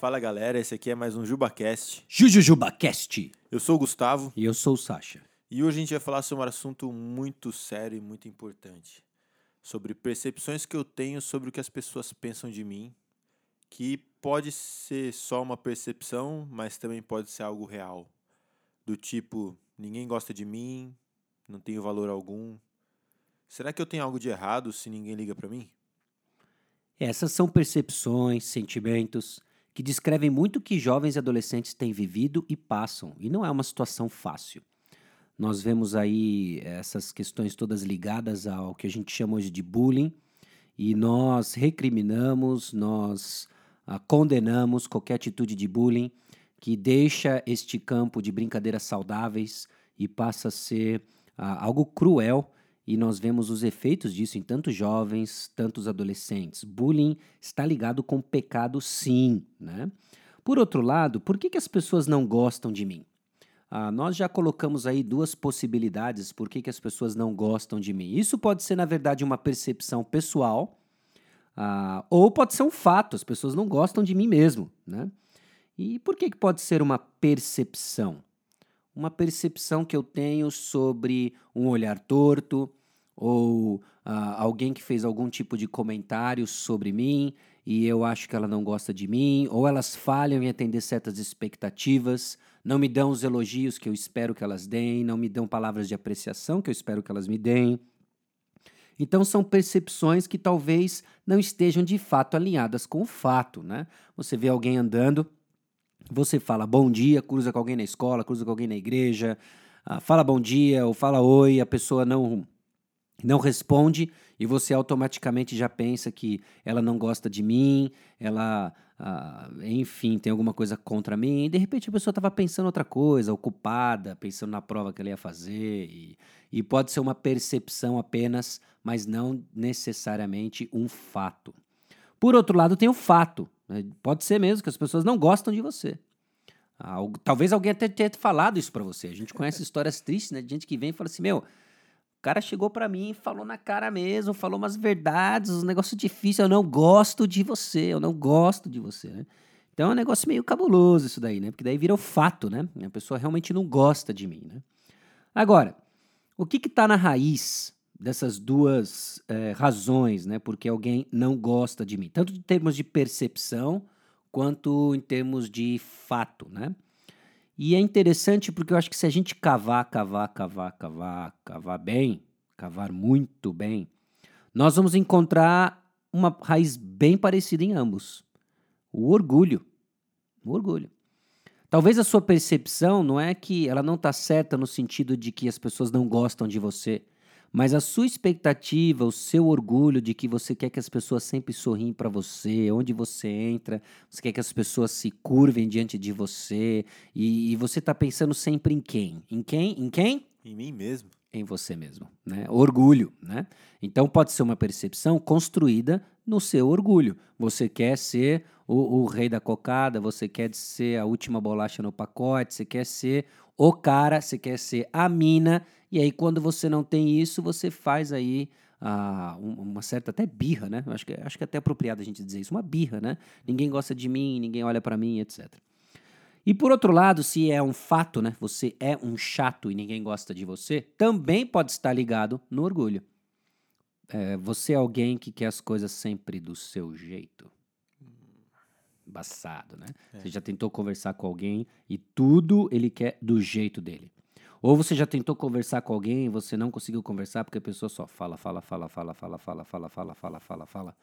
Fala galera, esse aqui é mais um JubaCast. JujujubaCast. Eu sou o Gustavo E eu sou o Sasha. e hoje a gente vai falar sobre um assunto muito sério e muito importante. Sobre percepções que eu tenho sobre o que as pessoas pensam de mim, que pode ser só uma percepção, mas também pode ser algo real. Do tipo, ninguém gosta de mim, não tenho valor algum. Será que eu tenho algo de errado se ninguém liga pra mim? Essas são percepções, sentimentos que descrevem muito o que jovens e adolescentes têm vivido e passam, e não é uma situação fácil. Nós vemos aí essas questões todas ligadas ao que a gente chama hoje de bullying, e nós recriminamos, nós ah, condenamos qualquer atitude de bullying que deixa este campo de brincadeiras saudáveis e passa a ser ah, algo cruel e nós vemos os efeitos disso em tantos jovens, tantos adolescentes. Bullying está ligado com pecado, sim. Né? Por outro lado, por que, que as pessoas não gostam de mim? Ah, nós já colocamos aí duas possibilidades por que, que as pessoas não gostam de mim. Isso pode ser, na verdade, uma percepção pessoal, ah, ou pode ser um fato, as pessoas não gostam de mim mesmo. Né? E por que, que pode ser uma percepção? Uma percepção que eu tenho sobre um olhar torto, ou ah, alguém que fez algum tipo de comentário sobre mim e eu acho que ela não gosta de mim, ou elas falham em atender certas expectativas, não me dão os elogios que eu espero que elas deem, não me dão palavras de apreciação que eu espero que elas me deem. Então são percepções que talvez não estejam de fato alinhadas com o fato, né? Você vê alguém andando, você fala bom dia, cruza com alguém na escola, cruza com alguém na igreja, ah, fala bom dia ou fala oi, a pessoa não não responde e você automaticamente já pensa que ela não gosta de mim, ela, ah, enfim, tem alguma coisa contra mim. E de repente a pessoa estava pensando outra coisa, ocupada, pensando na prova que ela ia fazer. E, e pode ser uma percepção apenas, mas não necessariamente um fato. Por outro lado, tem o fato. né? Pode ser mesmo que as pessoas não gostam de você. Algu- Talvez alguém até tenha falado isso pra você. A gente conhece histórias tristes, né? De gente que vem e fala assim: Meu, o cara chegou pra mim falou na cara mesmo, falou umas verdades, um negócio difícil. Eu não gosto de você, eu não gosto de você, né? Então é um negócio meio cabuloso isso daí, né? Porque daí vira o fato, né? A pessoa realmente não gosta de mim, né? Agora, o que está na raiz dessas duas eh, razões, né? Porque alguém não gosta de mim, tanto em termos de percepção quanto em termos de fato, né? E é interessante porque eu acho que se a gente cavar, cavar, cavar, cavar, cavar bem, cavar muito bem, nós vamos encontrar uma raiz bem parecida em ambos: o orgulho. O orgulho. Talvez a sua percepção não é que ela não está certa no sentido de que as pessoas não gostam de você, mas a sua expectativa, o seu orgulho de que você quer que as pessoas sempre sorriem para você, onde você entra, você quer que as pessoas se curvem diante de você, e, e você está pensando sempre em quem? Em quem? Em quem? Em mim mesmo? em você mesmo, né? Orgulho, né? Então pode ser uma percepção construída no seu orgulho. Você quer ser o, o rei da cocada, você quer ser a última bolacha no pacote, você quer ser o cara, você quer ser a mina, e aí quando você não tem isso, você faz aí ah, um- uma certa até birra, né? Acho que, acho que é até apropriado a gente dizer isso, uma birra, né? Ninguém gosta de mim, ninguém olha pra mim, etc. E por outro lado, se é um fato, né? Você é um chato e ninguém gosta de você, também pode estar ligado no orgulho. É, você é alguém que quer as coisas sempre do seu jeito. Embaçado, né? Você já tentou conversar com alguém e tudo ele quer do jeito dele. Ou você já tentou conversar com alguém e você não conseguiu conversar porque a pessoa só fala, fala, fala, fala, fala, fala, fala, fala, fala, fala, fala.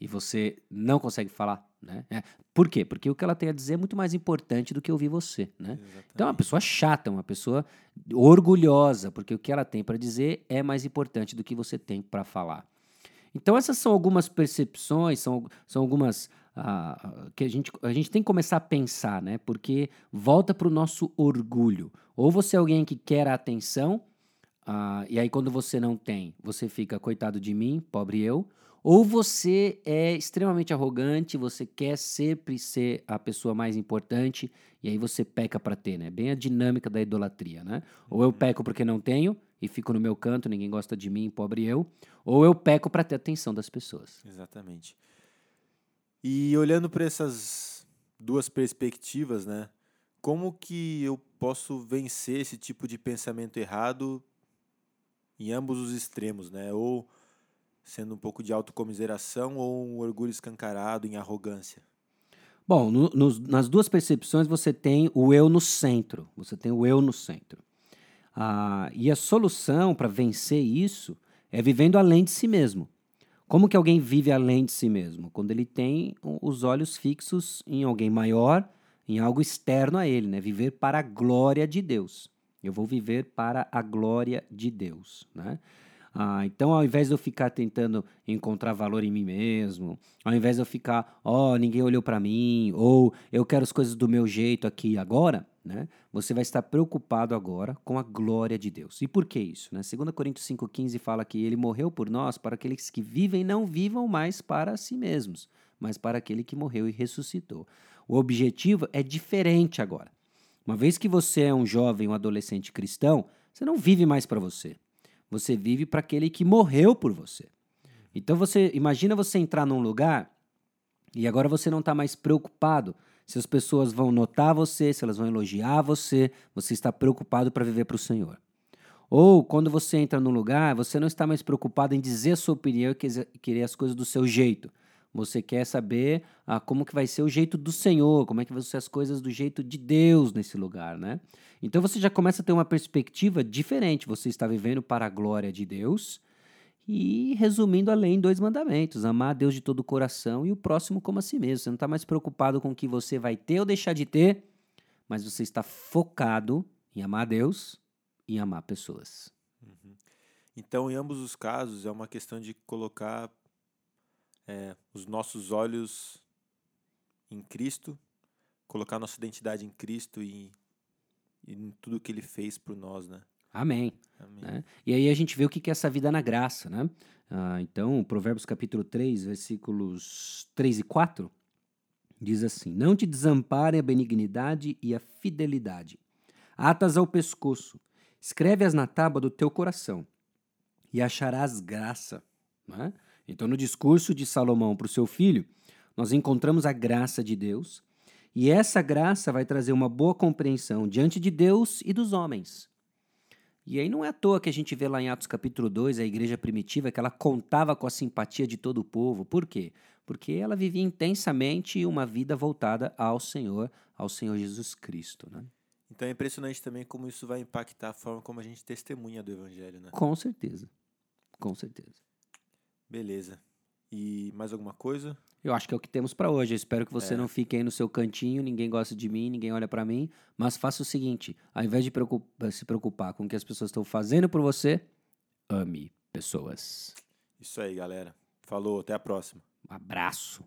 E você não consegue falar, né? É. Por quê? Porque o que ela tem a dizer é muito mais importante do que ouvir você, né? Então é uma pessoa chata, uma pessoa orgulhosa, porque o que ela tem para dizer é mais importante do que você tem para falar. Então essas são algumas percepções, são, são algumas ah, que a gente, a gente tem que começar a pensar, né? Porque volta para o nosso orgulho. Ou você é alguém que quer a atenção, ah, e aí quando você não tem, você fica coitado de mim, pobre eu. Ou você é extremamente arrogante, você quer sempre ser a pessoa mais importante, e aí você peca para ter, né? Bem a dinâmica da idolatria, né? Ou eu peco porque não tenho e fico no meu canto, ninguém gosta de mim, pobre eu. Ou eu peco para ter a atenção das pessoas. Exatamente. E olhando para essas duas perspectivas, né? Como que eu posso vencer esse tipo de pensamento errado em ambos os extremos, né? Ou sendo um pouco de autocomiseração ou um orgulho escancarado em arrogância? Bom, no, nos, nas duas percepções você tem o eu no centro. Você tem o eu no centro. Ah, e a solução para vencer isso é vivendo além de si mesmo. Como que alguém vive além de si mesmo? Quando ele tem os olhos fixos em alguém maior, em algo externo a ele, né? Viver para a glória de Deus. Eu vou viver para a glória de Deus, né? Ah, então, ao invés de eu ficar tentando encontrar valor em mim mesmo, ao invés de eu ficar, ó, oh, ninguém olhou para mim, ou eu quero as coisas do meu jeito aqui e agora, né? Você vai estar preocupado agora com a glória de Deus. E por que isso? Né? 2 Coríntios 5,15 fala que ele morreu por nós para aqueles que vivem não vivam mais para si mesmos, mas para aquele que morreu e ressuscitou. O objetivo é diferente agora. Uma vez que você é um jovem, um adolescente cristão, você não vive mais para você. Você vive para aquele que morreu por você. Então você imagina você entrar num lugar e agora você não está mais preocupado se as pessoas vão notar você, se elas vão elogiar você, você está preocupado para viver para o Senhor. Ou quando você entra num lugar, você não está mais preocupado em dizer a sua opinião e querer as coisas do seu jeito. Você quer saber ah, como que vai ser o jeito do Senhor, como é que vão ser as coisas do jeito de Deus nesse lugar, né? Então você já começa a ter uma perspectiva diferente. Você está vivendo para a glória de Deus e resumindo além dois mandamentos: amar a Deus de todo o coração e o próximo como a si mesmo. Você não está mais preocupado com o que você vai ter ou deixar de ter, mas você está focado em amar a Deus e em amar pessoas. Uhum. Então, em ambos os casos, é uma questão de colocar é, os nossos olhos em Cristo, colocar nossa identidade em Cristo e, e em tudo que Ele fez por nós, né? Amém. Amém. Né? E aí a gente vê o que é essa vida na graça, né? Ah, então, Provérbios capítulo 3, versículos 3 e 4, diz assim, Não te desamparem a benignidade e a fidelidade. Atas ao pescoço, escreve-as na tábua do teu coração, e acharás graça. Né? Então, no discurso de Salomão para o seu filho, nós encontramos a graça de Deus, e essa graça vai trazer uma boa compreensão diante de Deus e dos homens. E aí não é à toa que a gente vê lá em Atos capítulo 2 a igreja primitiva que ela contava com a simpatia de todo o povo. Por quê? Porque ela vivia intensamente uma vida voltada ao Senhor, ao Senhor Jesus Cristo. Né? Então é impressionante também como isso vai impactar a forma como a gente testemunha do Evangelho, né? Com certeza. Com certeza. Beleza. E mais alguma coisa? Eu acho que é o que temos para hoje. Eu espero que você é. não fique aí no seu cantinho, ninguém gosta de mim, ninguém olha para mim, mas faça o seguinte: ao invés de preocupar, se preocupar com o que as pessoas estão fazendo por você, ame pessoas. Isso aí, galera. Falou, até a próxima. Um abraço.